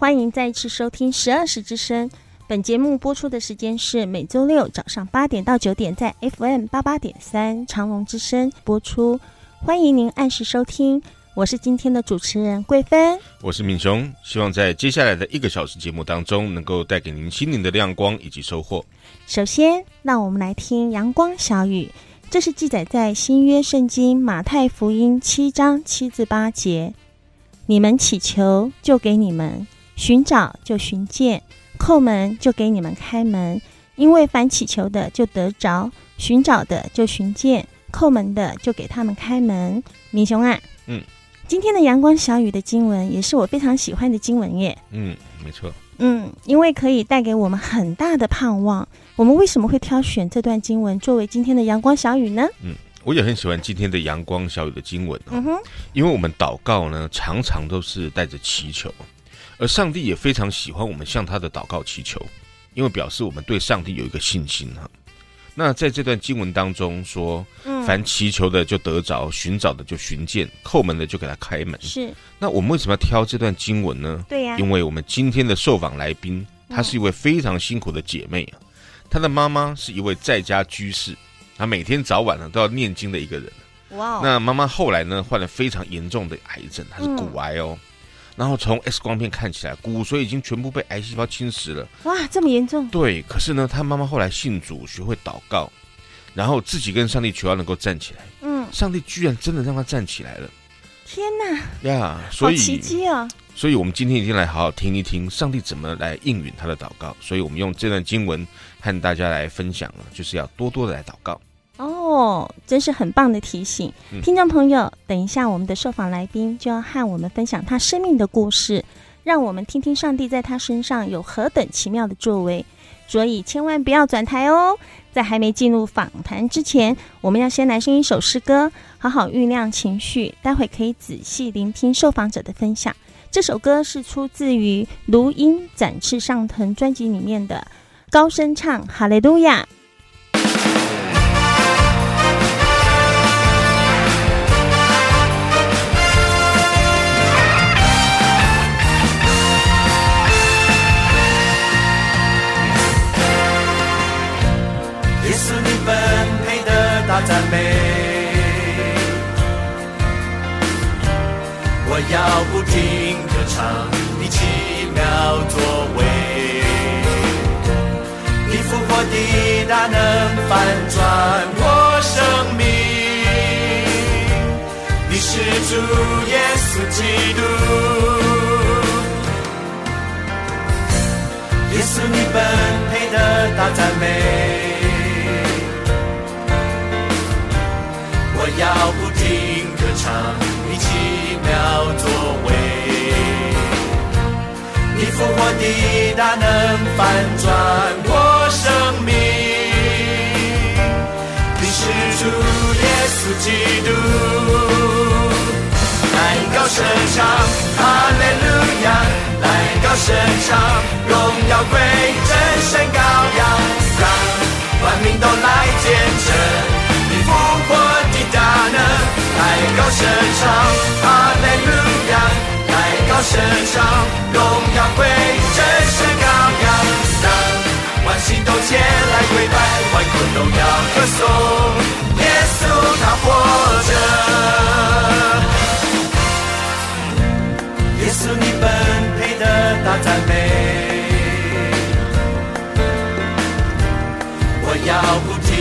欢迎再次收听十二时之声。本节目播出的时间是每周六早上八点到九点，在 FM 八八点三长隆之声播出。欢迎您按时收听，我是今天的主持人桂芬，我是敏雄。希望在接下来的一个小时节目当中，能够带给您心灵的亮光以及收获。首先，让我们来听阳光小雨，这是记载在新约圣经马太福音七章七至八节。你们祈求，就给你们；寻找，就寻见；叩门，就给你们开门。因为凡祈求的，就得着；寻找的，就寻见；叩门的，就给他们开门。明雄啊，嗯，今天的阳光小雨的经文，也是我非常喜欢的经文耶。嗯，没错。嗯，因为可以带给我们很大的盼望。我们为什么会挑选这段经文作为今天的阳光小雨呢？嗯。我也很喜欢今天的阳光小雨的经文哦，嗯哼，因为我们祷告呢，常常都是带着祈求，而上帝也非常喜欢我们向他的祷告祈求，因为表示我们对上帝有一个信心哈。那在这段经文当中说，凡祈求的就得着，寻找的就寻见，叩门的就给他开门。是。那我们为什么要挑这段经文呢？对呀，因为我们今天的受访来宾，她是一位非常辛苦的姐妹啊，她的妈妈是一位在家居士。她每天早晚呢都要念经的一个人。哇！那妈妈后来呢患了非常严重的癌症，她是骨癌哦。嗯、然后从 X 光片看起来，骨髓已经全部被癌细胞侵蚀了。哇，这么严重？对。可是呢，他妈妈后来信主，学会祷告，然后自己跟上帝求要能够站起来。嗯。上帝居然真的让他站起来了。天哪！呀，所以奇迹啊！所以我们今天一定来好好听一听上帝怎么来应允他的祷告。所以我们用这段经文和大家来分享了，就是要多多的来祷告。哦，真是很棒的提醒，听众朋友，等一下我们的受访来宾就要和我们分享他生命的故事，让我们听听上帝在他身上有何等奇妙的作为。所以千万不要转台哦，在还没进入访谈之前，我们要先来听一首诗歌，好好酝酿情绪，待会可以仔细聆听受访者的分享。这首歌是出自于《如鹰展翅上腾》专辑里面的，高声唱哈利路亚。要不停歌唱你奇妙作为，你复活的大能翻转我生命，你是主耶稣基督，耶稣你本配的大赞美。我要不停歌唱复活的大能翻转我生命，你是主耶稣基督，来高声唱哈利路亚，来高声唱荣耀归真神羔羊，让万民都来见证你复活的大能。来高声唱，哈利路亚！来高声唱，荣耀归真神羔羊，让万心都前来跪拜，万国都要歌颂，耶稣他活着。耶稣你本配的大赞美，我要不停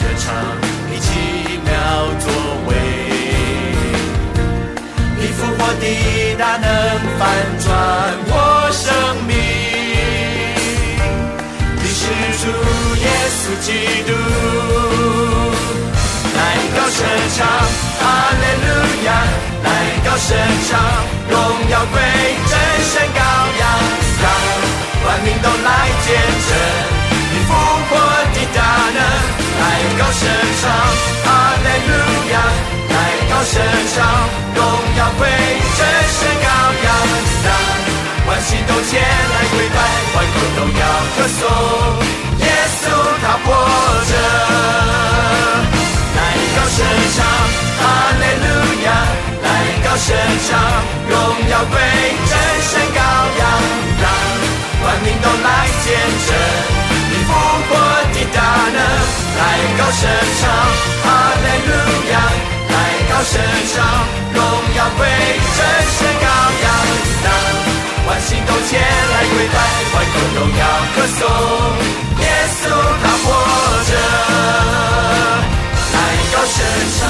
歌唱。我抵大能翻转我生命，你是主耶稣基督，来高声唱哈利路亚，来高声唱荣耀归真神羔羊，让万民都来见证你复活的大能，来高声唱哈利路亚。高声唱，荣耀归真神羔羊，让万心都前来跪拜，万国都要歌颂，耶稣他活着，来高声唱，哈利路亚，来高声唱，荣耀归真神羔羊，让万民都来见证你复活的大能，来高声唱，哈利路亚。来高声唱，荣耀归真神羔羊，让万心都前来跪拜，万国都要歌颂，耶稣他活着。来高声唱，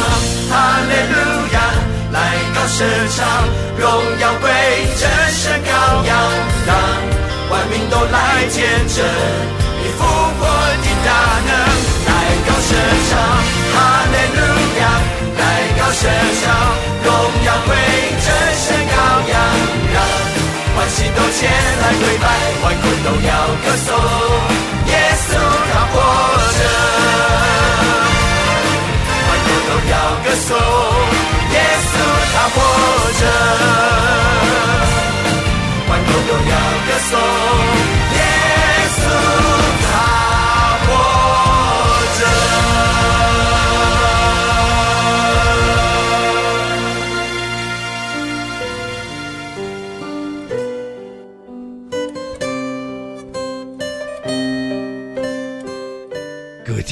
哈利路亚，来高声唱，荣耀归真神羔羊，让万民都来见证你复活的大能。来高声唱，哈利路亚。高声唱，荣耀归真神羔羊，让欢喜都前来跪拜，万国都要歌颂，耶稣他活着，万国都要歌颂，耶稣他活着，万国都要歌颂，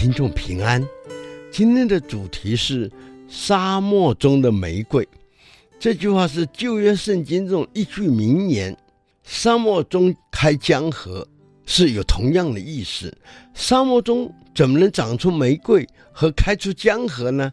听众平安，今天的主题是沙漠中的玫瑰。这句话是旧约圣经中一句名言。沙漠中开江河是有同样的意思。沙漠中怎么能长出玫瑰和开出江河呢？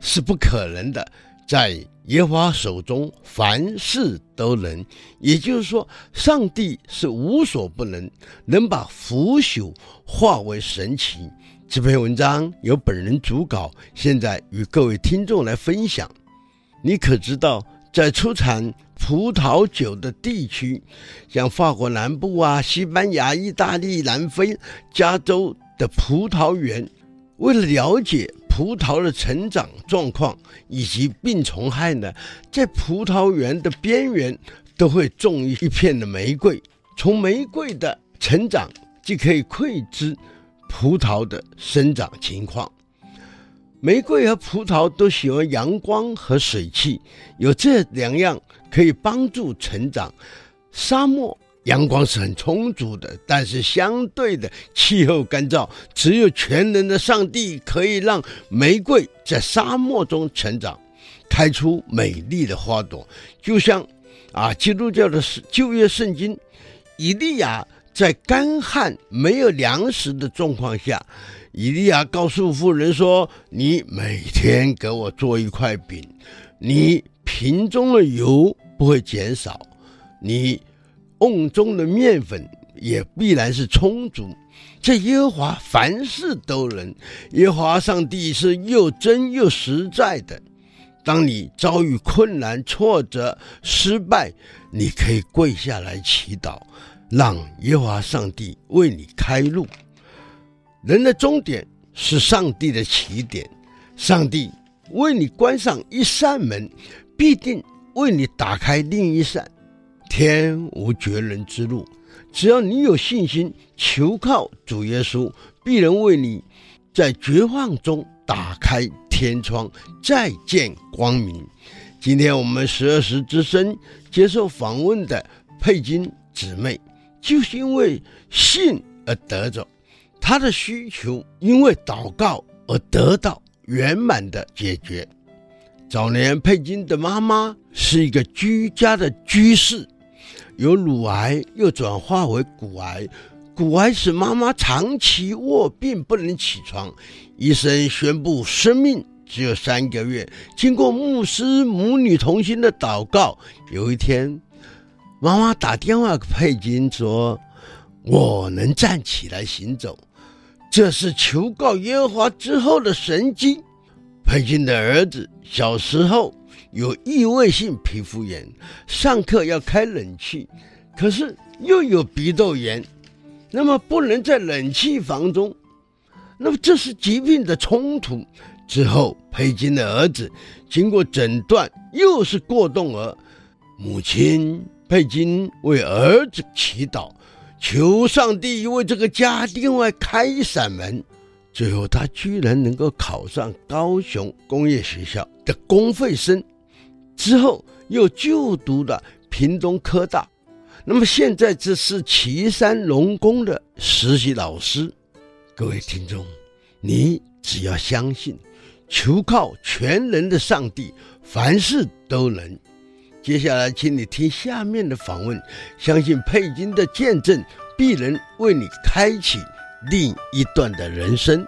是不可能的。在耶和华手中，凡事都能。也就是说，上帝是无所不能，能把腐朽化为神奇。这篇文章由本人主稿，现在与各位听众来分享。你可知道，在出产葡萄酒的地区，像法国南部啊、西班牙、意大利、南非、加州的葡萄园，为了了解葡萄的成长状况以及病虫害呢，在葡萄园的边缘都会种一片的玫瑰，从玫瑰的成长即可以窥知。葡萄的生长情况，玫瑰和葡萄都喜欢阳光和水汽，有这两样可以帮助成长。沙漠阳光是很充足的，但是相对的气候干燥，只有全能的上帝可以让玫瑰在沙漠中成长，开出美丽的花朵。就像啊，基督教的旧约圣经，以利亚。在干旱没有粮食的状况下，以利亚告诉妇人说：“你每天给我做一块饼，你瓶中的油不会减少，你瓮中的面粉也必然是充足。这耶和华凡事都能，耶和华上帝是又真又实在的。当你遭遇困难、挫折、失败，你可以跪下来祈祷。”让耶和华上帝为你开路。人的终点是上帝的起点。上帝为你关上一扇门，必定为你打开另一扇。天无绝人之路，只要你有信心，求靠主耶稣，必能为你在绝望中打开天窗，再见光明。今天我们十二时之声接受访问的佩金姊妹。就是因为信而得着，他的需求因为祷告而得到圆满的解决。早年佩金的妈妈是一个居家的居士，由乳癌又转化为骨癌，骨癌使妈妈长期卧病不能起床，医生宣布生命只有三个月。经过牧师母女同心的祷告，有一天。妈妈打电话给佩金说：“我能站起来行走，这是求告耶和华之后的神迹。”佩金的儿子小时候有异位性皮肤炎，上课要开冷气，可是又有鼻窦炎，那么不能在冷气房中，那么这是疾病的冲突。之后，佩金的儿子经过诊断，又是过动儿。母亲佩金为儿子祈祷，求上帝为这个家另外开一扇门。最后，他居然能够考上高雄工业学校的公费生，之后又就读了屏东科大。那么现在这是旗山农工的实习老师。各位听众，你只要相信，求靠全能的上帝，凡事都能。接下来，请你听下面的访问，相信佩金的见证必能为你开启另一段的人生。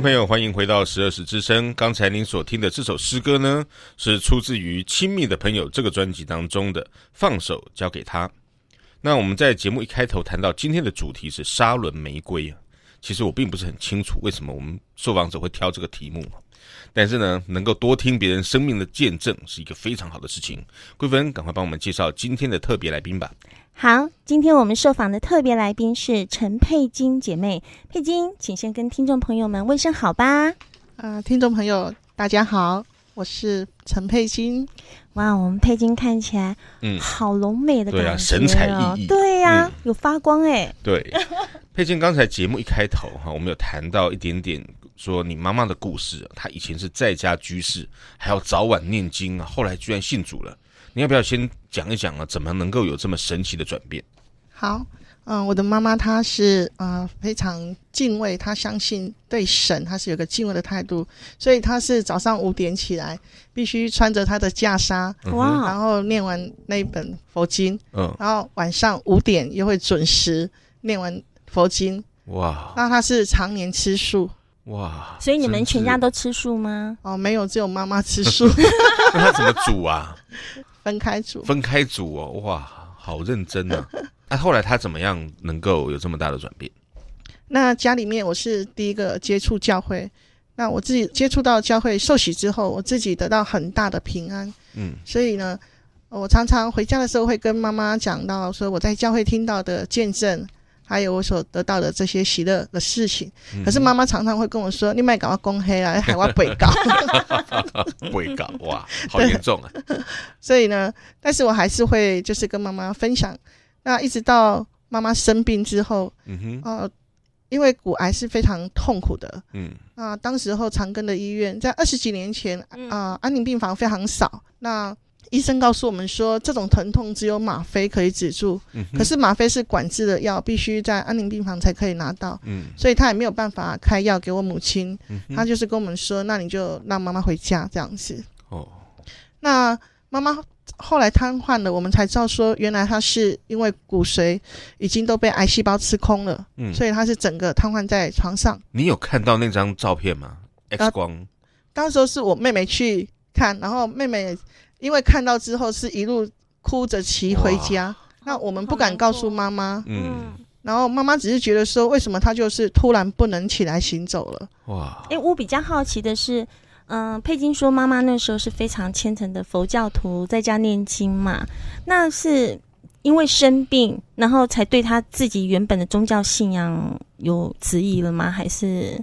朋友，欢迎回到十二时之声。刚才您所听的这首诗歌呢，是出自于《亲密的朋友》这个专辑当中的《放手交给他》。那我们在节目一开头谈到今天的主题是沙仑玫瑰啊，其实我并不是很清楚为什么我们受访者会挑这个题目，但是呢，能够多听别人生命的见证是一个非常好的事情。桂芬，赶快帮我们介绍今天的特别来宾吧。好，今天我们受访的特别来宾是陈佩金姐妹，佩金，请先跟听众朋友们问声好吧。呃，听众朋友大家好，我是陈佩金。哇，我们佩金看起来，嗯，好浓美的感觉，对啊，神采奕奕，对呀、啊嗯，有发光哎。对，佩金刚才节目一开头哈，我们有谈到一点点，说你妈妈的故事，她以前是在家居士，还要早晚念经啊，后来居然信主了。你要不要先讲一讲啊？怎么能够有这么神奇的转变？好，嗯、呃，我的妈妈她是呃非常敬畏，她相信对神，她是有个敬畏的态度，所以她是早上五点起来，必须穿着她的袈裟，哇，然后念完那一本佛经，嗯，然后晚上五点又会准时念完佛经，哇，那她是常年吃素，哇，所以你们全家都吃素吗？哦，没有，只有妈妈吃素。那她怎么煮啊？分开组，分开组哦，哇，好认真啊！那、啊、后来他怎么样能够有这么大的转变？那家里面我是第一个接触教会，那我自己接触到教会受洗之后，我自己得到很大的平安。嗯，所以呢，我常常回家的时候会跟妈妈讲到说我在教会听到的见证。还有我所得到的这些喜乐的事情，嗯、可是妈妈常常会跟我说：“你卖搞我公黑啊，海我背告，背告哇，好严重啊！” 所以呢，但是我还是会就是跟妈妈分享。那一直到妈妈生病之后，嗯哼，呃，因为骨癌是非常痛苦的，嗯，啊，当时候长庚的医院在二十几年前啊、呃，安宁病房非常少，那。医生告诉我们说，这种疼痛只有吗啡可以止住，嗯、可是吗啡是管制的药，必须在安宁病房才可以拿到，嗯，所以他也没有办法开药给我母亲，嗯，他就是跟我们说，那你就让妈妈回家这样子。哦，那妈妈后来瘫痪了，我们才知道说，原来她是因为骨髓已经都被癌细胞吃空了，嗯，所以她是整个瘫痪在床上。你有看到那张照片吗？X 光？啊，当时候是我妹妹去看，然后妹妹。因为看到之后是一路哭着骑回家，那我们不敢告诉妈妈，嗯，然后妈妈只是觉得说，为什么她就是突然不能起来行走了？哇！哎，我比较好奇的是，嗯、呃，佩金说妈妈那时候是非常虔诚的佛教徒，在家念经嘛，那是因为生病，然后才对他自己原本的宗教信仰有质疑了吗？还是？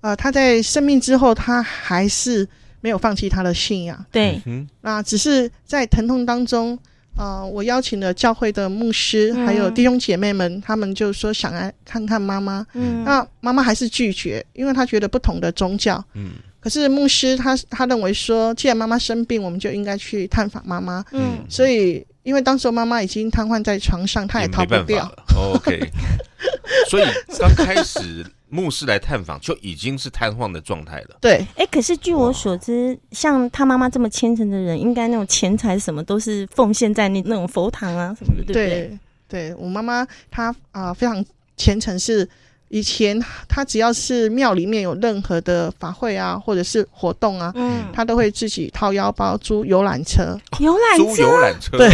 呃，他在生病之后，他还是。没有放弃他的信仰，对，那只是在疼痛当中，呃，我邀请了教会的牧师，嗯、还有弟兄姐妹们，他们就说想来看看妈妈，嗯，那妈妈还是拒绝，因为她觉得不同的宗教，嗯，可是牧师他他认为说，既然妈妈生病，我们就应该去探访妈妈，嗯，所以因为当时妈妈已经瘫痪在床上，她也逃不掉，OK，所以刚开始。牧师来探访就已经是瘫痪的状态了。对，哎，可是据我所知，像他妈妈这么虔诚的人，应该那种钱财什么都是奉献在那那种佛堂啊什么的，对不对？对，我妈妈她啊、呃、非常虔诚，是以前她只要是庙里面有任何的法会啊，或者是活动啊，嗯，她都会自己掏腰包租游览车，游览车，租游览车，对，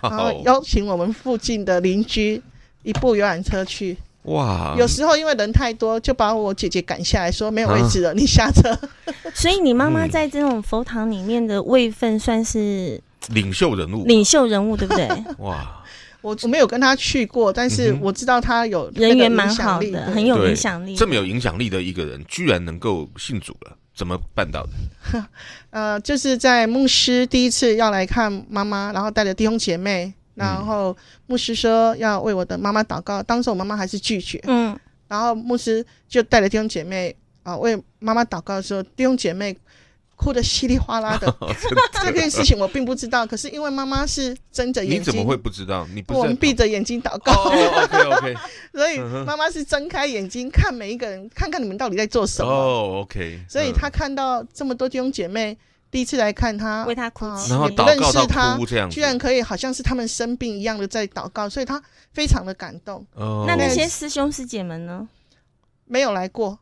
然后邀请我们附近的邻居一部游览车去。哇！有时候因为人太多，就把我姐姐赶下来说没有位置了，啊、你下车。所以你妈妈在这种佛堂里面的位分算是领袖人物，领袖人物对不对？哇！我我没有跟她去过，但是我知道她有人缘蛮好的，很有影响力。这么有影响力的一个人，居然能够信主了，怎么办到的？呃，就是在牧师第一次要来看妈妈，然后带着弟兄姐妹。然后牧师说要为我的妈妈祷告，当时我妈妈还是拒绝。嗯，然后牧师就带着弟兄姐妹啊为妈妈祷告的时候，弟兄姐妹哭得稀里哗啦的。哦、这件事情我并不知道，可是因为妈妈是睁着眼睛，你怎么会不知道？你不我们闭着眼睛祷告。哦、OK OK，所以妈妈是睁开眼睛看每一个人，看看你们到底在做什么。哦 OK，所以她看到这么多弟兄姐妹。第一次来看他，为他哭泣，也不认识他，居然可以好像是他们生病一样的在祷告，所以他非常的感动。哦，那那些师兄师姐们呢？没有来过。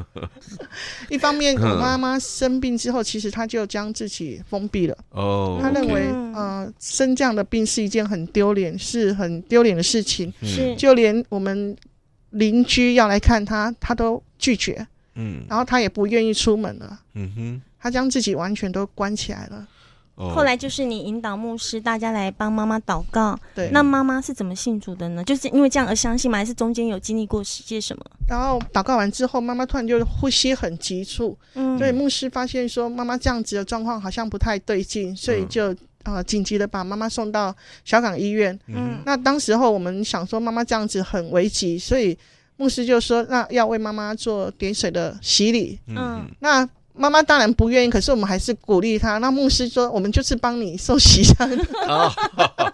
一方面，我妈妈生病之后，其实她就将自己封闭了。哦，她认为，呃，生这样的病是一件很丢脸，是很丢脸的事情。是，就连我们邻居要来看她，她都拒绝。嗯，然后她也不愿意出门了。嗯哼，她将自己完全都关起来了。后来就是你引导牧师，大家来帮妈妈祷告。对，那妈妈是怎么信主的呢？就是因为这样而相信吗？还是中间有经历过些什么？然后祷告完之后，妈妈突然就呼吸很急促。嗯，所以牧师发现说妈妈这样子的状况好像不太对劲，所以就呃紧急的把妈妈送到小港医院。嗯，那当时候我们想说妈妈这样子很危急，所以牧师就说那要为妈妈做点水的洗礼。嗯，那。妈妈当然不愿意，可是我们还是鼓励她。那牧师说：“我们就是帮你受洗这样，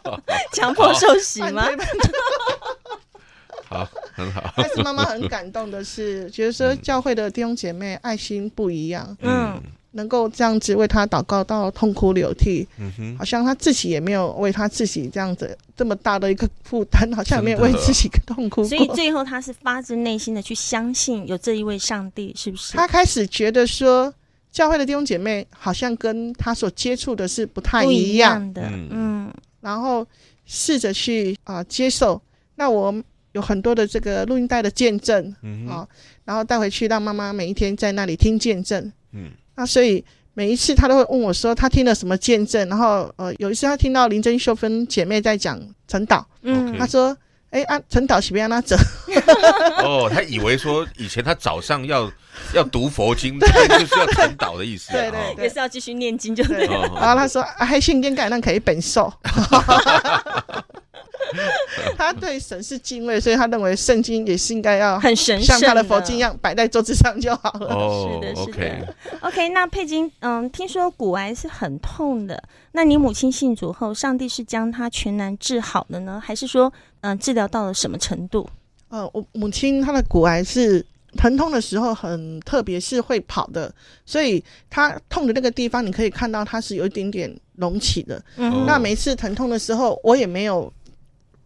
强迫受洗吗？” 好，很好。但是妈妈很感动的是，觉得说教会的弟兄姐妹爱心不一样。嗯。能够这样子为他祷告到痛哭流涕，嗯哼，好像他自己也没有为他自己这样子这么大的一个负担，好像也没有为自己痛哭。所以最后他是发自内心的去相信有这一位上帝，是不是？他开始觉得说，教会的弟兄姐妹好像跟他所接触的是不太一样，一样的，嗯，然后试着去啊、呃、接受。那我有很多的这个录音带的见证，嗯啊，然后带回去让妈妈每一天在那里听见证，嗯。那所以每一次他都会问我说他听了什么见证，然后呃有一次他听到林珍秀芬姐妹在讲陈导，嗯，他说哎、欸、啊陈导喜不是要他走？哦，他以为说以前他早上要要读佛经，就是要陈导的意思，对对，对，也是要继续念经就对了。然后他说还信经改那可以本寿。他对神是敬畏，所以他认为圣经也是应该要很神圣，像他的佛经一样摆在桌子上就好了。哦，是的，是的。OK，, 那佩金，嗯，听说骨癌是很痛的，那你母亲信主后，上帝是将她全然治好的呢，还是说，嗯，治疗到了什么程度？呃，我母亲她的骨癌是疼痛的时候很特别，是会跑的，所以她痛的那个地方，你可以看到它是有一点点隆起的。嗯，那每次疼痛的时候，我也没有。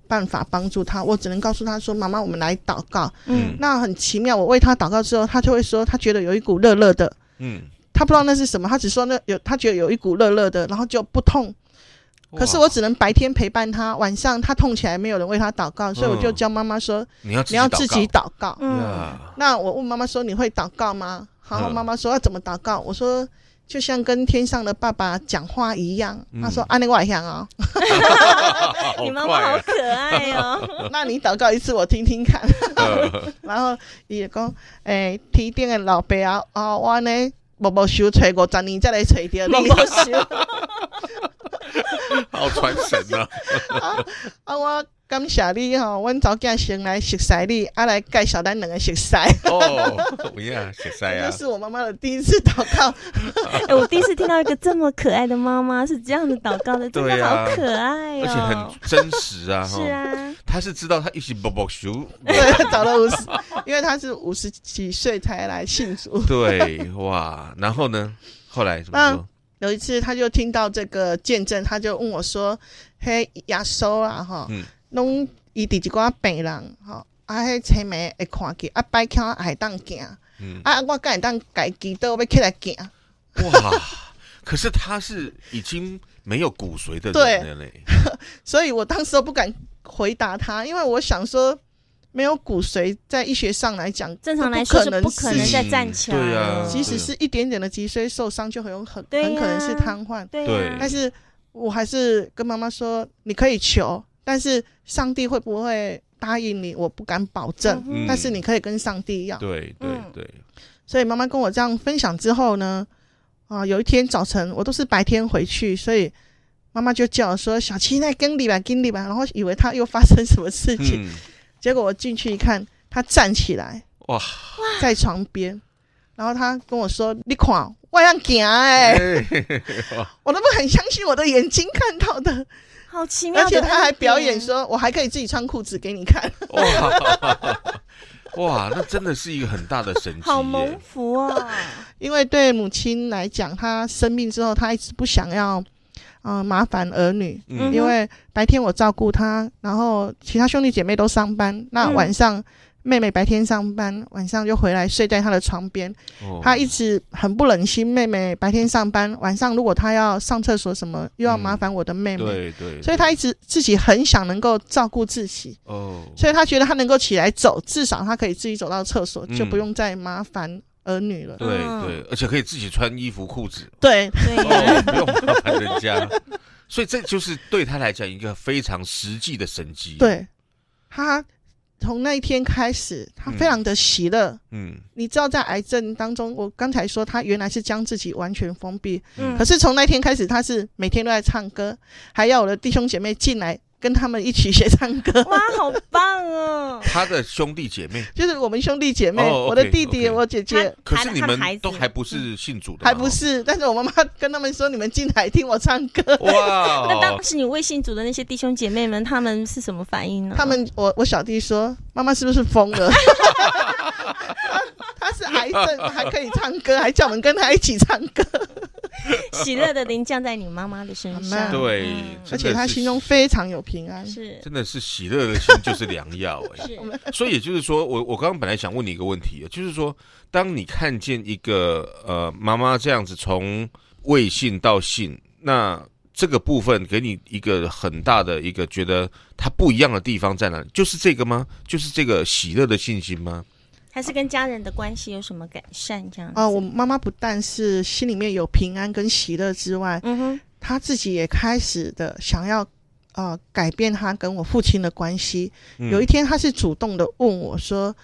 办法帮助他，我只能告诉他说：“妈妈，我们来祷告。”嗯，那很奇妙，我为他祷告之后，他就会说他觉得有一股热热的。嗯，他不知道那是什么，他只说那有他觉得有一股热热的，然后就不痛。可是我只能白天陪伴他，晚上他痛起来没有人为他祷告，所以我就教妈妈说：“你要你要自己祷告。”嗯，那我问妈妈说：“你会祷告吗？”然后妈妈说：“要怎么祷告？”我说。就像跟天上的爸爸讲话一样，嗯、他说：“安利外乡哦，你妈妈好可爱哦。那你祷告一次，我听听看。然后也讲，诶、欸，天顶的老爸啊，啊，我呢，默默修吹过十年再来吹掉，默默修，好传神啊！啊，啊我。感谢你哈，阮早间先来熟悉你，啊来介绍咱两个熟悉。哦，不要熟悉啊！这是我妈妈的第一次祷告。哎，我第一次听到一个这么可爱的妈妈是这样子祷告的，真的好可爱哦，而且很真实啊。是啊，她是知道她一起宝宝熟，对，找了五十，因为她是五十几岁才来信主。对，哇，然后呢？后来怎么说？有一次，他就听到这个见证，他就问我说：“嘿，亚收啊，哈。”拢伊伫一寡病人吼，啊，迄清明会看见，啊，摆脚还当行，嗯、啊，我敢会当家己都要起来行。哇！可是他是已经没有骨髓的人了嘞，所以我当时都不敢回答他，因为我想说，没有骨髓在医学上来讲，正常来说是不可能再站起来。对啊，即使是一点点的脊髓受伤，就很有很很可能是瘫痪。对，啊、但是我还是跟妈妈说，你可以求。但是上帝会不会答应你？我不敢保证。嗯、但是你可以跟上帝要。对对对。所以妈妈跟我这样分享之后呢，啊，有一天早晨我都是白天回去，所以妈妈就叫我说：“小七，那跟你吧，跟你吧。”然后以为他又发生什么事情，嗯、结果我进去一看，他站起来，哇，在床边，然后他跟我说：“你看，我要行哎，我都不很相信我的眼睛看到的。”好奇妙，而且他还表演说：“我还可以自己穿裤子给你看。”哇，哇，那真的是一个很大的神奇，好蒙福啊！因为对母亲来讲，她生病之后，她一直不想要啊、呃、麻烦儿女，嗯、因为白天我照顾她，然后其他兄弟姐妹都上班，那晚上妹妹白天上班，晚上就回来睡在她的床边。哦、他一直很不忍心妹妹白天上班，晚上如果她要上厕所什么，又要麻烦我的妹妹。嗯、对，对对。所以他一直自己很想能够照顾自己。哦。所以他觉得他能够起来走，至少他可以自己走到厕所，嗯、就不用再麻烦儿女了。对对，而且可以自己穿衣服裤子。对对、哦，不用麻烦人家。所以这就是对他来讲一个非常实际的神迹。对他。从那一天开始，他非常的喜乐。嗯，你知道，在癌症当中，我刚才说他原来是将自己完全封闭。嗯，可是从那天开始，他是每天都在唱歌，还要我的弟兄姐妹进来。跟他们一起学唱歌，哇，好棒哦！他的兄弟姐妹就是我们兄弟姐妹，我的弟弟，我姐姐。可是你们都还不是信主的，还不是。但是我妈妈跟他们说：“你们进来听我唱歌。”哇！那当时你未信主的那些弟兄姐妹们，他们是什么反应呢？他们，我我小弟说：“妈妈是不是疯了？”他是癌症还可以唱歌，还叫我们跟他一起唱歌。喜乐的灵降在你妈妈的身上，对，而且他心中非常有平安，是，真的是喜乐的心就是良药哎。所以也就是说，我我刚刚本来想问你一个问题，就是说，当你看见一个呃妈妈这样子从未信到信，那这个部分给你一个很大的一个觉得他不一样的地方在哪里？就是这个吗？就是这个喜乐的信心吗？还是跟家人的关系有什么改善？这样啊、呃，我妈妈不但是心里面有平安跟喜乐之外，嗯哼，她自己也开始的想要呃改变她跟我父亲的关系。嗯、有一天，她是主动的问我说：“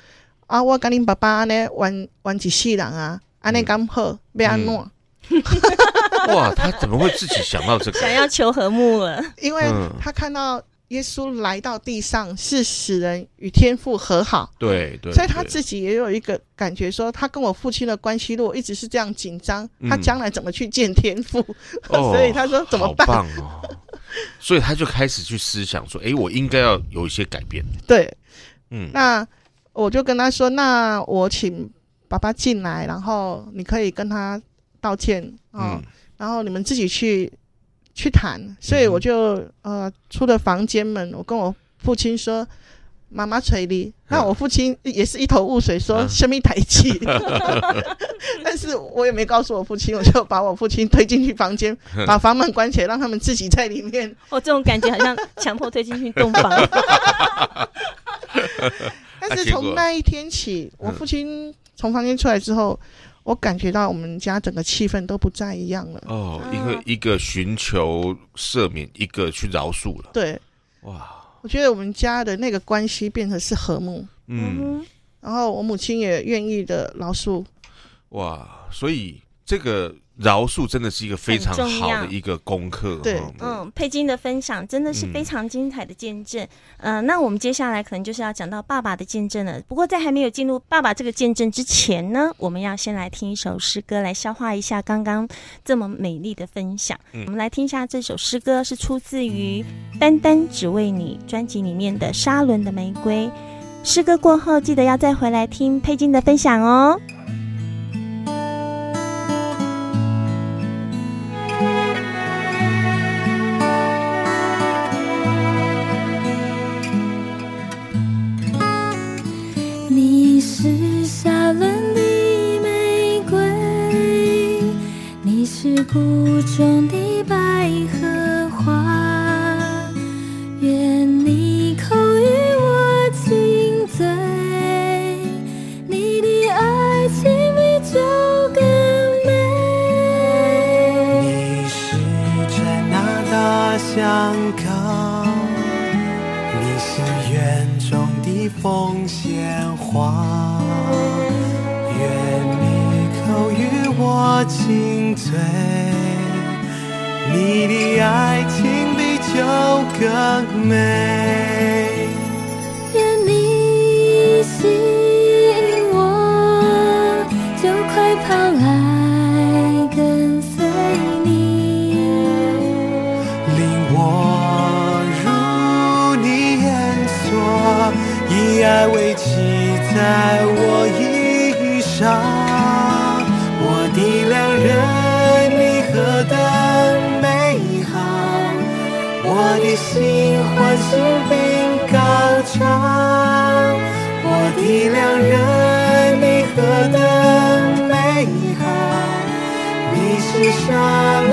啊，我跟你爸爸呢玩玩几世人啊？安内刚好被安诺。” 哇，他怎么会自己想到这个？想要求和睦了，因为他看到。耶稣来到地上是使人与天父和好，对对，所以他自己也有一个感觉，说他跟我父亲的关系如果一直是这样紧张，他将来怎么去见天父？所以他说怎么办？好棒哦！所以他就开始去思想说，哎，我应该要有一些改变。对，嗯，那我就跟他说，那我请爸爸进来，然后你可以跟他道歉啊，然后你们自己去。去谈，所以我就呃出了房间门，我跟我父亲说：“妈妈催你。”那我父亲也是一头雾水，说：“生命台气。”但是我也没告诉我父亲，我就把我父亲推进去房间，把房门关起来，让他们自己在里面。哦，这种感觉好像强迫推进去洞房。但是从那一天起，我父亲从房间出来之后。我感觉到我们家整个气氛都不再一样了。哦，因为一个寻求赦免，一个去饶恕了。对，哇，我觉得我们家的那个关系变成是和睦。嗯，然后我母亲也愿意的饶恕。哇，所以这个。饶恕真的是一个非常好的一个功课。对，嗯，佩金的分享真的是非常精彩的见证。嗯、呃，那我们接下来可能就是要讲到爸爸的见证了。不过在还没有进入爸爸这个见证之前呢，我们要先来听一首诗歌，来消化一下刚刚这么美丽的分享。嗯、我们来听一下这首诗歌，是出自于《单单只为你》专辑里面的《沙伦的玫瑰》。诗歌过后，记得要再回来听佩金的分享哦。谷中的百合花，愿你口与我亲嘴，你的爱情比酒更美。你是真那大香膏，你是园中的凤仙花。愿你口与我亲爱情比酒更美。愿你吸引我，就快跑来跟随你，令我入你眼所，以爱为旗在我心病高唱，我的良人，你何等美好，你是沙漏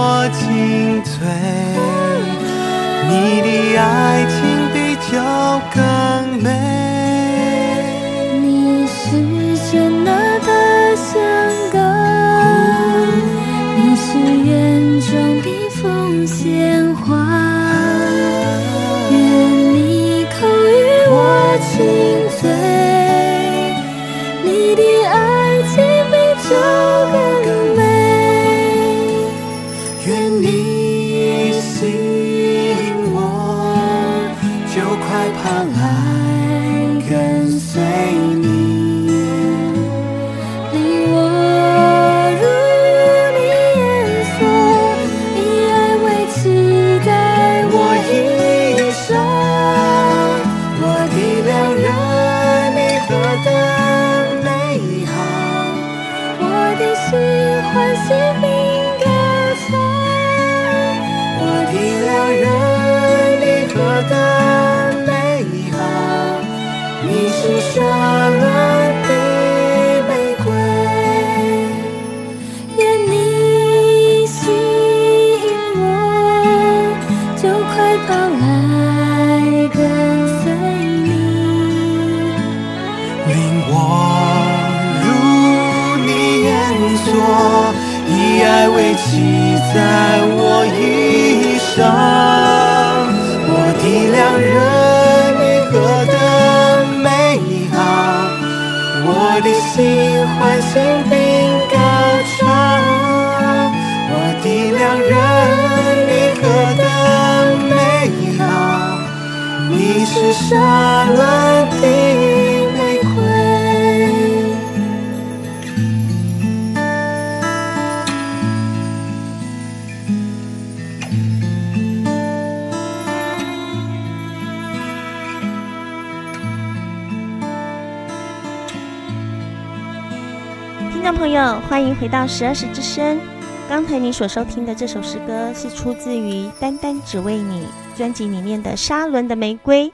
我清脆你的爱情比酒更美，你是真的的想沙伦的玫瑰。听众朋友欢迎回到十二时之声。刚才你所收听的这首诗歌是出自于《单单只为你》专辑里面的《沙伦的玫瑰》。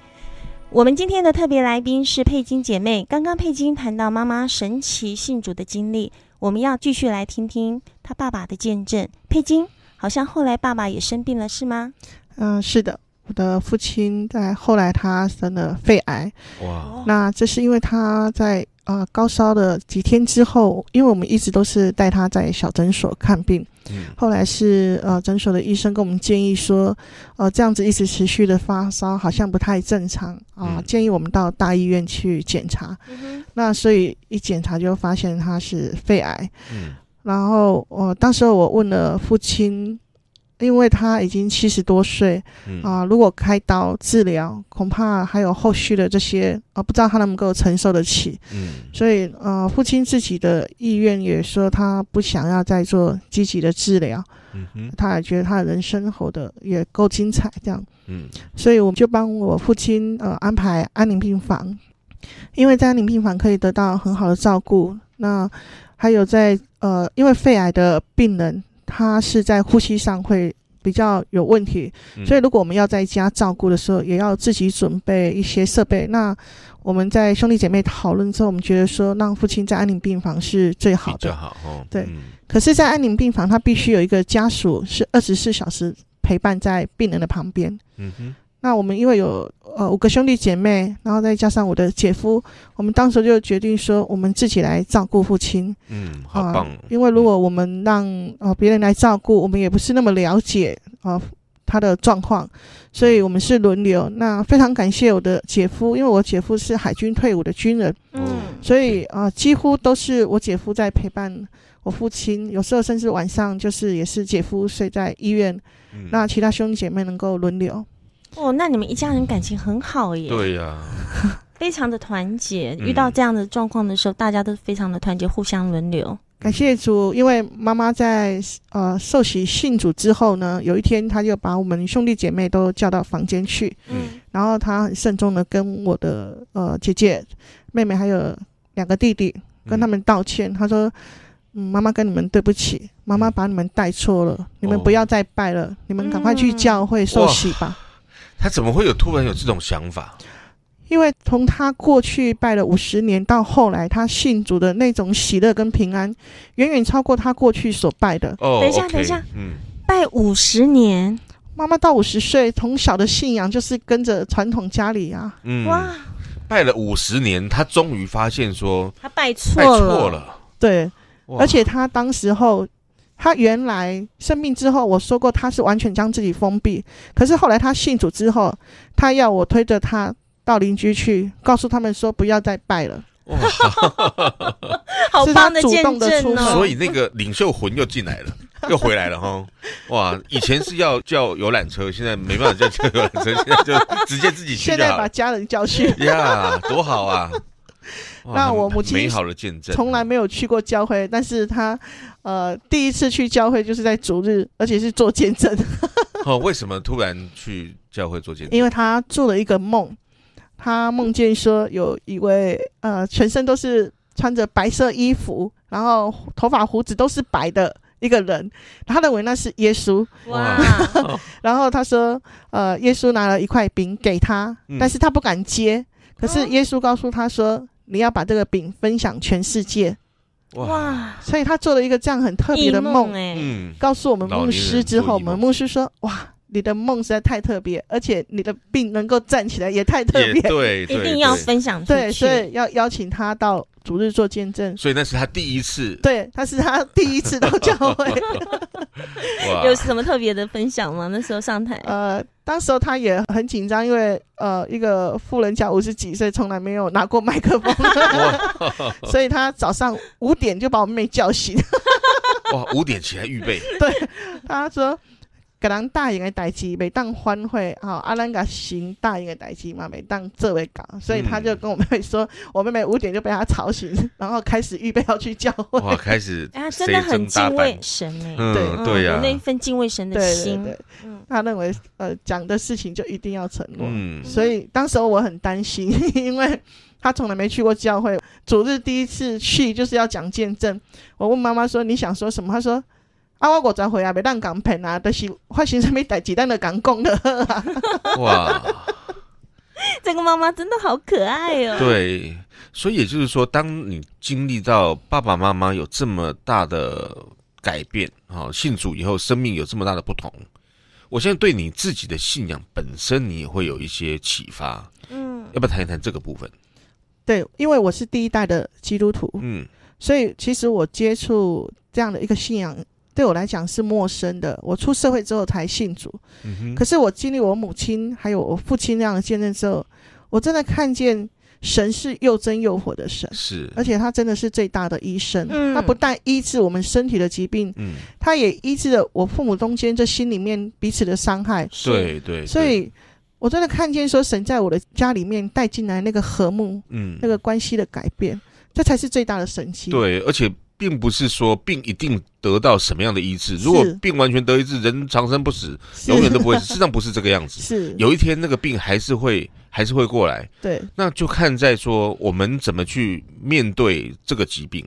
我们今天的特别来宾是佩金姐妹。刚刚佩金谈到妈妈神奇信主的经历，我们要继续来听听她爸爸的见证。佩金，好像后来爸爸也生病了，是吗？嗯，是的，我的父亲在后来他生了肺癌。哇，那这是因为他在。啊、呃，高烧了几天之后，因为我们一直都是带他在小诊所看病，嗯，后来是呃诊所的医生跟我们建议说，呃这样子一直持续的发烧好像不太正常啊、呃，建议我们到大医院去检查。嗯、那所以一检查就发现他是肺癌。嗯，然后我、呃、当时我问了父亲。因为他已经七十多岁，啊、呃，如果开刀治疗，恐怕还有后续的这些啊、呃，不知道他能不能够承受得起。嗯，所以呃，父亲自己的意愿也说他不想要再做积极的治疗。嗯哼，他也觉得他的人生活的也够精彩，这样。嗯，所以我们就帮我父亲呃安排安宁病房，因为在安宁病房可以得到很好的照顾。那还有在呃，因为肺癌的病人。他是在呼吸上会比较有问题，所以如果我们要在家照顾的时候，也要自己准备一些设备。那我们在兄弟姐妹讨论之后，我们觉得说让父亲在安宁病房是最好的。最好哦。对。可是，在安宁病房，他必须有一个家属是二十四小时陪伴在病人的旁边。嗯哼。那我们因为有呃五个兄弟姐妹，然后再加上我的姐夫，我们当时就决定说，我们自己来照顾父亲。嗯，好棒、呃。因为如果我们让呃别人来照顾，我们也不是那么了解啊、呃、他的状况，所以我们是轮流。那非常感谢我的姐夫，因为我姐夫是海军退伍的军人，嗯，所以啊、呃，几乎都是我姐夫在陪伴我父亲。有时候甚至晚上就是也是姐夫睡在医院，嗯、那其他兄弟姐妹能够轮流。哦，那你们一家人感情很好耶。对呀、啊，非常的团结。遇到这样的状况的时候，嗯、大家都非常的团结，互相轮流。感谢主，因为妈妈在呃受洗信主之后呢，有一天她就把我们兄弟姐妹都叫到房间去，嗯，然后她很慎重的跟我的呃姐姐、妹妹还有两个弟弟跟他们道歉，她说：“嗯，妈妈跟你们对不起，妈妈把你们带错了，你们不要再拜了，哦、你们赶快去教会受洗吧。”她怎么会有突然有这种想法？因为从他过去拜了五十年到后来他信主的那种喜乐跟平安，远远超过他过去所拜的。哦，等一下，等一下，嗯，拜五十年，妈妈到五十岁，从小的信仰就是跟着传统家里啊。嗯，哇，拜了五十年，他终于发现说他拜错了，错了。对，而且他当时候，他原来生病之后，我说过他是完全将自己封闭，可是后来他信主之后，他要我推着他。到邻居去告诉他们说不要再拜了，哇，好棒的见证哦！所以那个领袖魂又进来了，又回来了哈！哇，以前是要叫游览车，现在没办法叫叫游览车，现在就直接自己去。现在把家人叫去呀，多好啊！那我母亲美好的见证，从来没有去过教会，但是她呃第一次去教会就是在主日，而且是做见证。哦，为什么突然去教会做见证？因为他做了一个梦。他梦见说有一位呃，全身都是穿着白色衣服，然后头发胡子都是白的一个人，他认为那是耶稣。哇！然后他说，呃，耶稣拿了一块饼给他，但是他不敢接。可是耶稣告诉他说，你要把这个饼分享全世界。哇！所以他做了一个这样很特别的梦，嗯，告诉我们牧师之后，我们牧师说，哇。你的梦实在太特别，而且你的病能够站起来也太特别，对，一定要分享出去。对，所以要邀请他到主日做见证。所以那是他第一次，对，他是他第一次到教会。有什么特别的分享吗？那时候上台，呃，当时候他也很紧张，因为呃，一个富人家五十几岁，从来没有拿过麦克风，所以他早上五点就把我妹妹叫醒。哇，五点起来预备。对，他说。给人答应的代志，每当欢会啊，阿兰个行答应的代志嘛，每当这位讲，所以他就跟我妹妹说，嗯、我妹妹五点就被他吵醒，然后开始预备要去教会。哇，开始，啊，真的很敬畏神哎，嗯、对对呀、啊，有那一份敬畏神的心。对对对，嗯、他认为呃讲的事情就一定要承诺，嗯、所以当时候我很担心，因为他从来没去过教会，主日第一次去就是要讲见证。我问妈妈说你想说什么？她说。啊，我五十岁啊，没当讲骗啊，都、就是发生什么代志，咱就讲讲的。哇，这个妈妈真的好可爱哦。对，所以也就是说，当你经历到爸爸妈妈有这么大的改变，哈，信主以后，生命有这么大的不同，我现在对你自己的信仰本身，你也会有一些启发。嗯，要不要谈一谈这个部分？对，因为我是第一代的基督徒，嗯，所以其实我接触这样的一个信仰。对我来讲是陌生的。我出社会之后才信主，嗯、可是我经历我母亲还有我父亲那样的见证之后，我真的看见神是又真又活的神，是，而且他真的是最大的医生。嗯、他不但医治我们身体的疾病，嗯、他也医治了我父母中间这心里面彼此的伤害。对对，所以我真的看见说神在我的家里面带进来那个和睦，嗯，那个关系的改变，这才是最大的神奇。对，而且。并不是说病一定得到什么样的医治，如果病完全得医治，人长生不死，永远都不会死。实际上不是这个样子，是有一天那个病还是会还是会过来。对，那就看在说我们怎么去面对这个疾病。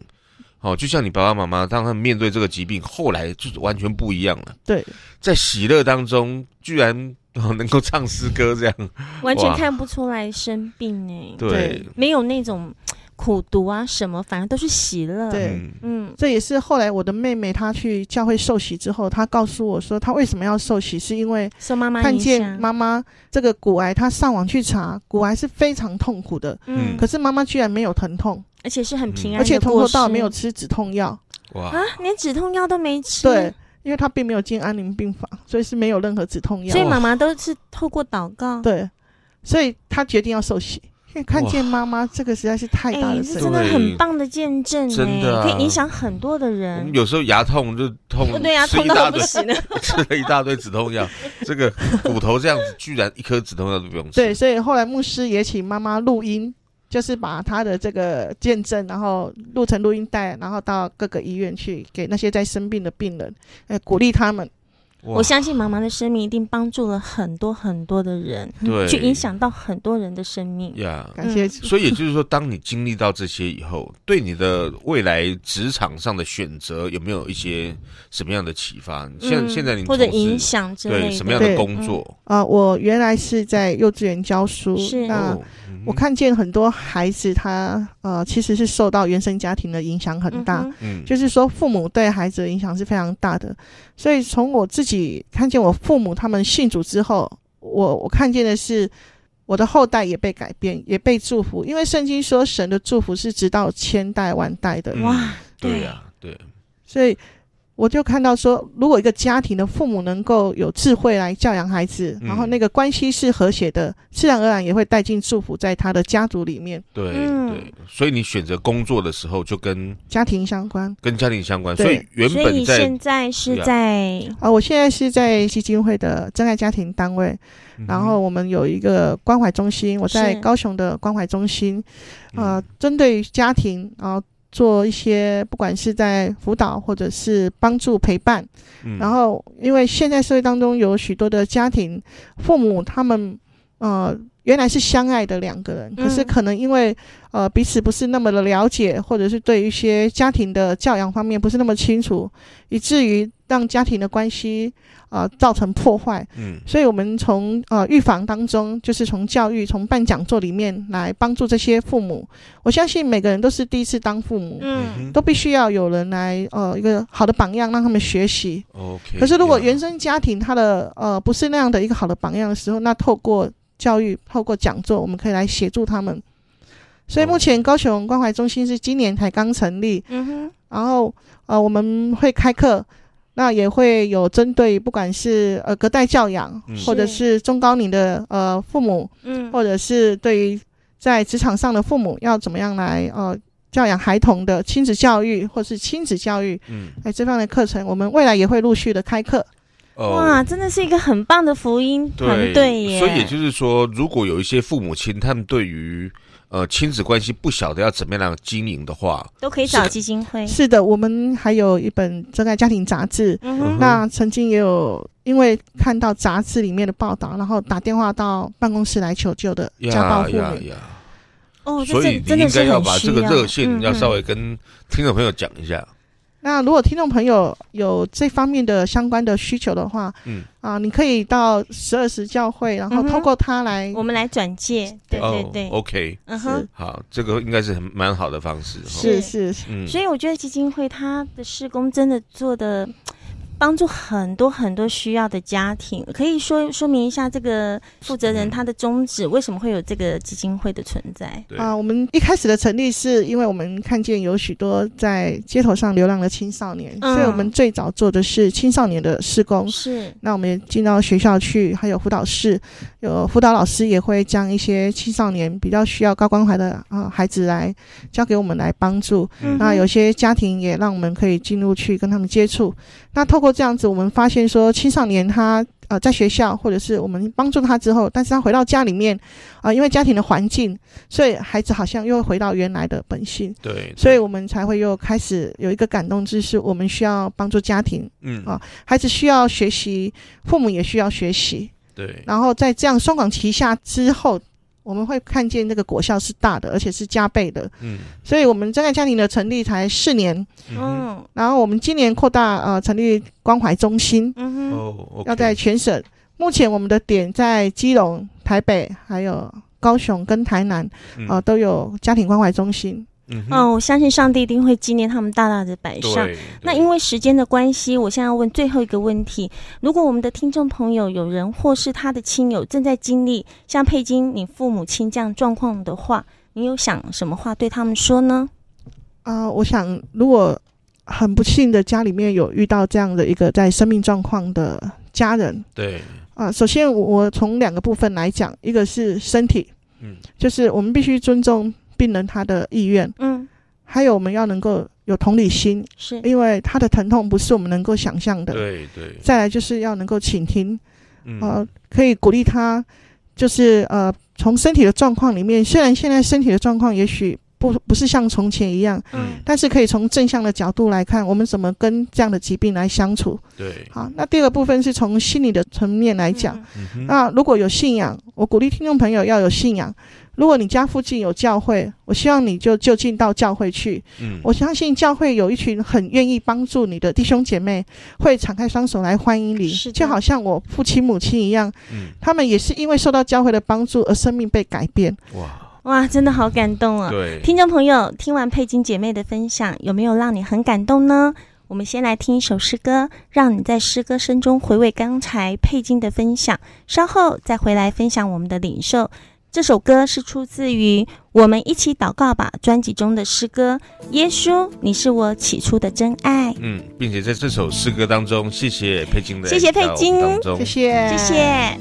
哦，就像你爸爸妈妈当他们面对这个疾病，后来就是完全不一样了。对，在喜乐当中，居然能够唱诗歌，这样完全看不出来生病哎。对，没有那种。苦读啊，什么反正都是喜乐。对，嗯，这也是后来我的妹妹她去教会受洗之后，她告诉我说，她为什么要受洗，是因为受妈妈看见妈妈这个骨癌，她上网去查，骨癌是非常痛苦的。嗯，可是妈妈居然没有疼痛，而且是很平安，而且从头到尾没有吃止痛药。哇啊，连止痛药都没吃。对。因为他并没有进安宁病房，所以是没有任何止痛药。所以妈妈都是透过祷告，对，所以他决定要受洗。看见妈妈这个实在是太大的，这真的很棒的见证，真的可以影响很多的人。有时候牙痛就痛，对呀，痛到不行了，吃了一大堆止痛药，这个骨头这样子，居然一颗止痛药都不用吃。对，所以后来牧师也请妈妈录音，就是把他的这个见证，然后录成录音带，然后到各个医院去给那些在生病的病人，哎，鼓励他们。我相信妈妈的生命一定帮助了很多很多的人，对，去影响到很多人的生命。呀，感谢。所以也就是说，当你经历到这些以后，对你的未来职场上的选择有没有一些什么样的启发？现现在你或者影响之类，对什么样的工作？啊，我原来是在幼稚园教书，是。那我看见很多孩子，他呃其实是受到原生家庭的影响很大，嗯，就是说父母对孩子的影响是非常大的。所以从我自己看见我父母他们信主之后，我我看见的是我的后代也被改变，也被祝福。因为圣经说神的祝福是直到千代万代的。哇，对呀，对。所以我就看到说，如果一个家庭的父母能够有智慧来教养孩子，然后那个关系是和谐的，自然而然也会带进祝福在他的家族里面。对对，所以你选择工作的时候就跟家庭相关，跟家庭相关。所以原本在，所以现在是在啊，我现在是在基金会的真爱家庭单位，然后我们有一个关怀中心，我在高雄的关怀中心，呃，针对家庭，然后做一些不管是在辅导或者是帮助陪伴，然后因为现在社会当中有许多的家庭父母他们呃。原来是相爱的两个人，可是可能因为呃彼此不是那么的了解，或者是对一些家庭的教养方面不是那么清楚，以至于让家庭的关系呃造成破坏。嗯，所以我们从呃预防当中，就是从教育、从办讲座里面来帮助这些父母。我相信每个人都是第一次当父母，嗯，都必须要有人来呃一个好的榜样让他们学习。OK，可是如果原生家庭他的呃不是那样的一个好的榜样的时候，那透过教育透过讲座，我们可以来协助他们。所以目前高雄关怀中心是今年才刚成立，嗯哼。然后呃，我们会开课，那也会有针对不管是呃隔代教养，嗯、或者是中高龄的呃父母，嗯，或者是对于在职场上的父母要怎么样来呃教养孩童的亲子教育，或是亲子教育，嗯，哎这方面的课程，我们未来也会陆续的开课。哇，真的是一个很棒的福音团队耶！所以也就是说，如果有一些父母亲，他们对于呃亲子关系不晓得要怎么样经营的话，都可以找基金会。是的，我们还有一本真爱家庭杂志。嗯，那曾经也有因为看到杂志里面的报道，然后打电话到办公室来求救的家暴妇女。哦，所以你应该要把这个热线要稍微跟听众朋友讲一下。那如果听众朋友有这方面的相关的需求的话，嗯。啊，你可以到十二时教会，然后透过他来，我们来转介，对对对，OK，嗯哼，好，这个应该是很蛮好的方式，是是，嗯，所以我觉得基金会他的施工真的做的。帮助很多很多需要的家庭，可以说说明一下这个负责人他的宗旨，为什么会有这个基金会的存在？啊，我们一开始的成立是因为我们看见有许多在街头上流浪的青少年，嗯、所以我们最早做的是青少年的施工。是，那我们也进到学校去，还有辅导室，有辅导老师也会将一些青少年比较需要高关怀的啊孩子来交给我们来帮助。嗯、那有些家庭也让我们可以进入去跟他们接触。那透过这样子，我们发现说，青少年他呃在学校或者是我们帮助他之后，但是他回到家里面啊、呃，因为家庭的环境，所以孩子好像又回到原来的本性。对，对，所以我们才会又开始有一个感动之，就是我们需要帮助家庭。嗯啊，孩子需要学习，父母也需要学习。对，然后在这样双管齐下之后。我们会看见那个果效是大的，而且是加倍的。嗯，所以我们真爱家庭的成立才四年。嗯，然后我们今年扩大呃，成立关怀中心。嗯哼，哦、要在全省。目前我们的点在基隆、台北、还有高雄跟台南，啊、呃，都有家庭关怀中心。嗯，哦，我相信上帝一定会纪念他们大大的摆上。那因为时间的关系，我现在要问最后一个问题：如果我们的听众朋友有人或是他的亲友正在经历像佩金你父母亲这样状况的话，你有想什么话对他们说呢？啊、呃，我想如果很不幸的家里面有遇到这样的一个在生命状况的家人。对啊，首先我从两个部分来讲，一个是身体，嗯，就是我们必须尊重病人他的意愿，嗯，还有我们要能够有同理心，是因为他的疼痛不是我们能够想象的。对对。再来就是要能够倾听，嗯、呃，可以鼓励他，就是呃，从身体的状况里面，虽然现在身体的状况也许。不不是像从前一样，嗯，但是可以从正向的角度来看，我们怎么跟这样的疾病来相处。对，好，那第二个部分是从心理的层面来讲。嗯，那如果有信仰，我鼓励听众朋友要有信仰。如果你家附近有教会，我希望你就就近到教会去。嗯，我相信教会有一群很愿意帮助你的弟兄姐妹，会敞开双手来欢迎你。就好像我父亲母亲一样，嗯，他们也是因为受到教会的帮助而生命被改变。哇。哇，真的好感动啊！对，听众朋友，听完佩金姐妹的分享，有没有让你很感动呢？我们先来听一首诗歌，让你在诗歌声中回味刚才佩金的分享，稍后再回来分享我们的领受。这首歌是出自于《我们一起祷告吧》专辑中的诗歌。耶稣，你是我起初的真爱。嗯，并且在这首诗歌当中，谢谢佩金的，谢谢佩金，谢谢，谢谢。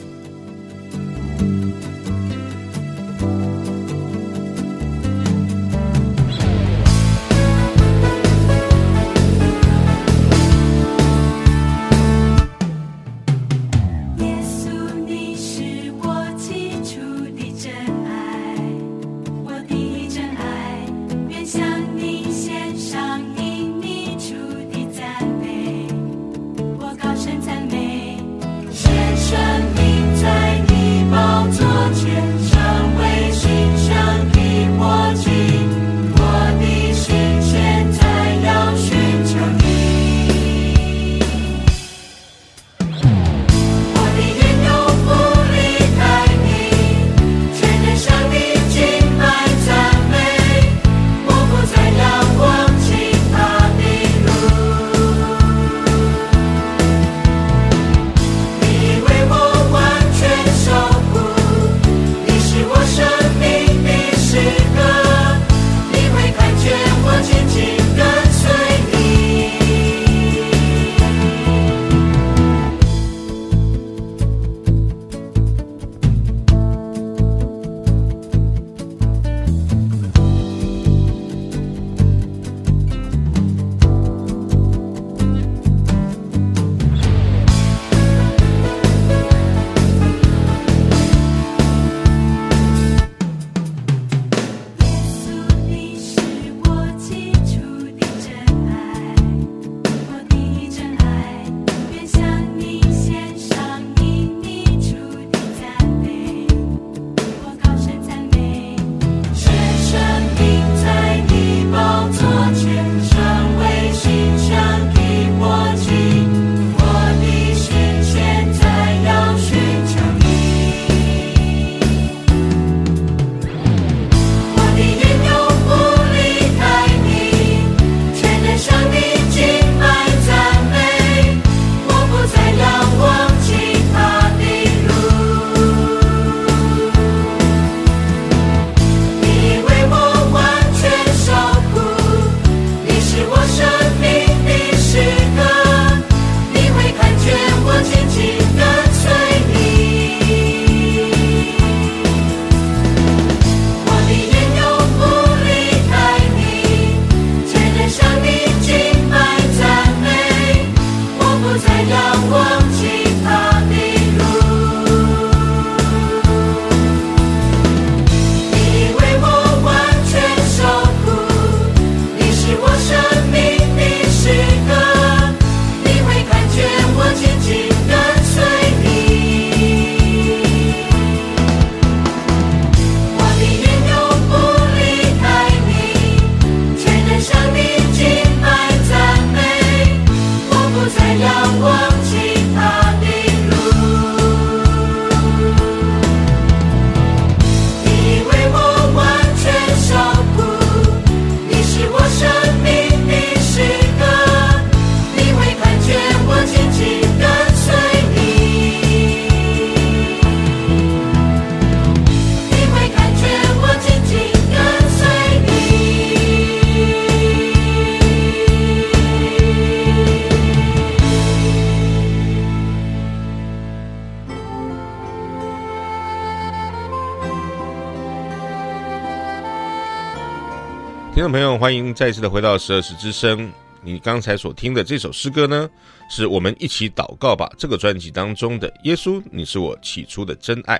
众，欢迎再次的回到十二时之声。你刚才所听的这首诗歌呢，是我们一起祷告吧这个专辑当中的《耶稣，你是我起初的真爱》。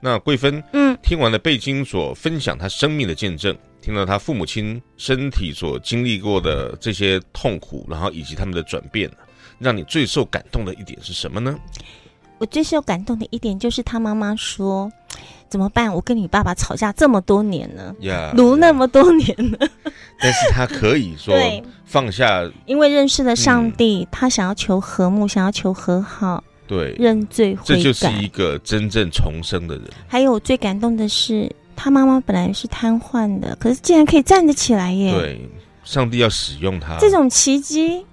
那桂芬，嗯，听完了贝金所分享他生命的见证，听到他父母亲身体所经历过的这些痛苦，然后以及他们的转变，让你最受感动的一点是什么呢？我最受感动的一点就是他妈妈说：“怎么办？我跟你爸爸吵架这么多年了，呀，卢那么多年了，但是他可以说放下，因为认识了上帝，嗯、他想要求和睦，想要求和好，对，认罪悔改，这就是一个真正重生的人。还有我最感动的是，他妈妈本来是瘫痪的，可是竟然可以站得起来耶！对，上帝要使用他，这种奇迹。”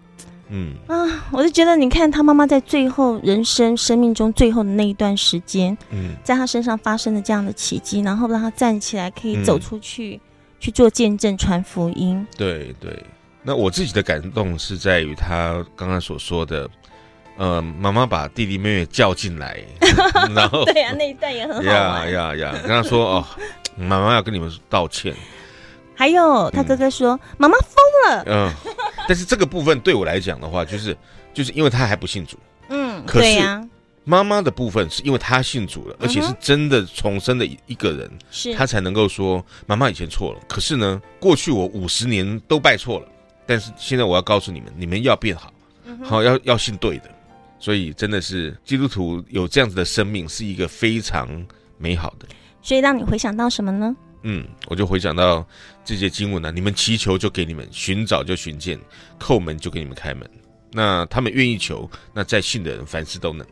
嗯。啊，我就觉得，你看他妈妈在最后人生生命中最后的那一段时间，嗯，在他身上发生的这样的奇迹，然后让他站起来，可以走出去、嗯、去做见证、传福音。对对，那我自己的感动是在于他刚刚所说的，呃，妈妈把弟弟妹妹叫进来，然后对呀、啊，那一段也很好呀呀呀，跟他说哦，妈妈要跟你们道歉。还有他哥哥说：“妈妈疯了。”嗯，但是这个部分对我来讲的话，就是就是因为他还不信主。嗯，可是妈妈的部分是因为他信主了，而且是真的重生的一个人，是他才能够说妈妈以前错了。可是呢，过去我五十年都拜错了，但是现在我要告诉你们，你们要变好，好要要信对的。所以真的是基督徒有这样子的生命，是一个非常美好的。所以让你回想到什么呢？嗯，我就回想到这些经文呢、你们祈求就给你们，寻找就寻见，叩门就给你们开门。那他们愿意求，那在信的人凡事都能。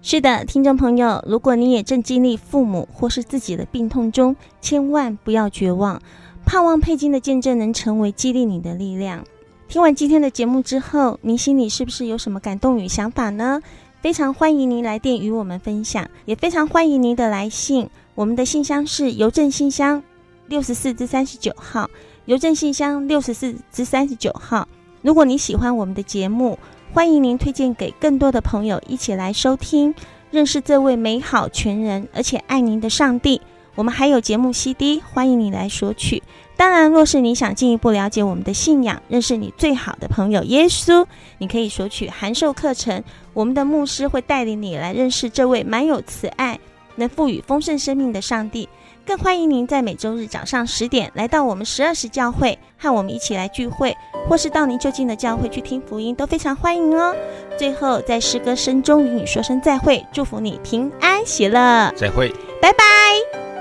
是的，听众朋友，如果你也正经历父母或是自己的病痛中，千万不要绝望，盼望佩金的见证能成为激励你的力量。听完今天的节目之后，您心里是不是有什么感动与想法呢？非常欢迎您来电与我们分享，也非常欢迎您的来信。我们的信箱是邮政信箱六十四至三十九号，邮政信箱六十四至三十九号。如果你喜欢我们的节目，欢迎您推荐给更多的朋友一起来收听，认识这位美好、全人而且爱您的上帝。我们还有节目 CD，欢迎你来索取。当然，若是你想进一步了解我们的信仰，认识你最好的朋友耶稣，你可以索取函授课程。我们的牧师会带领你来认识这位满有慈爱，能赋予丰盛生命的上帝，更欢迎您在每周日早上十点来到我们十二时教会，和我们一起来聚会，或是到您就近的教会去听福音，都非常欢迎哦。最后，在诗歌声中与你说声再会，祝福你平安喜乐，再会，拜拜。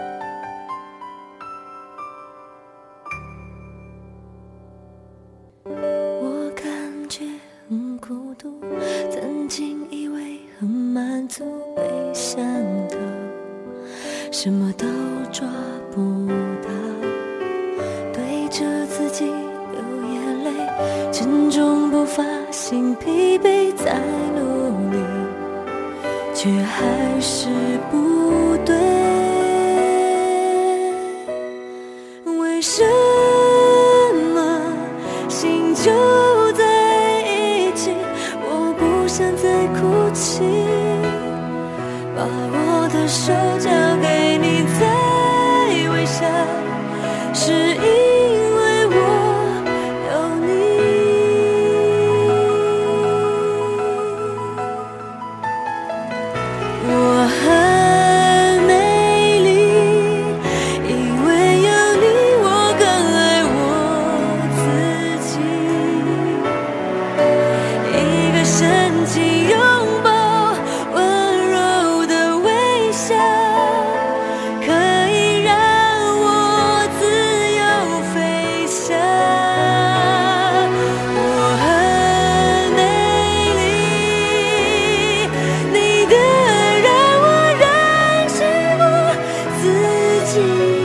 情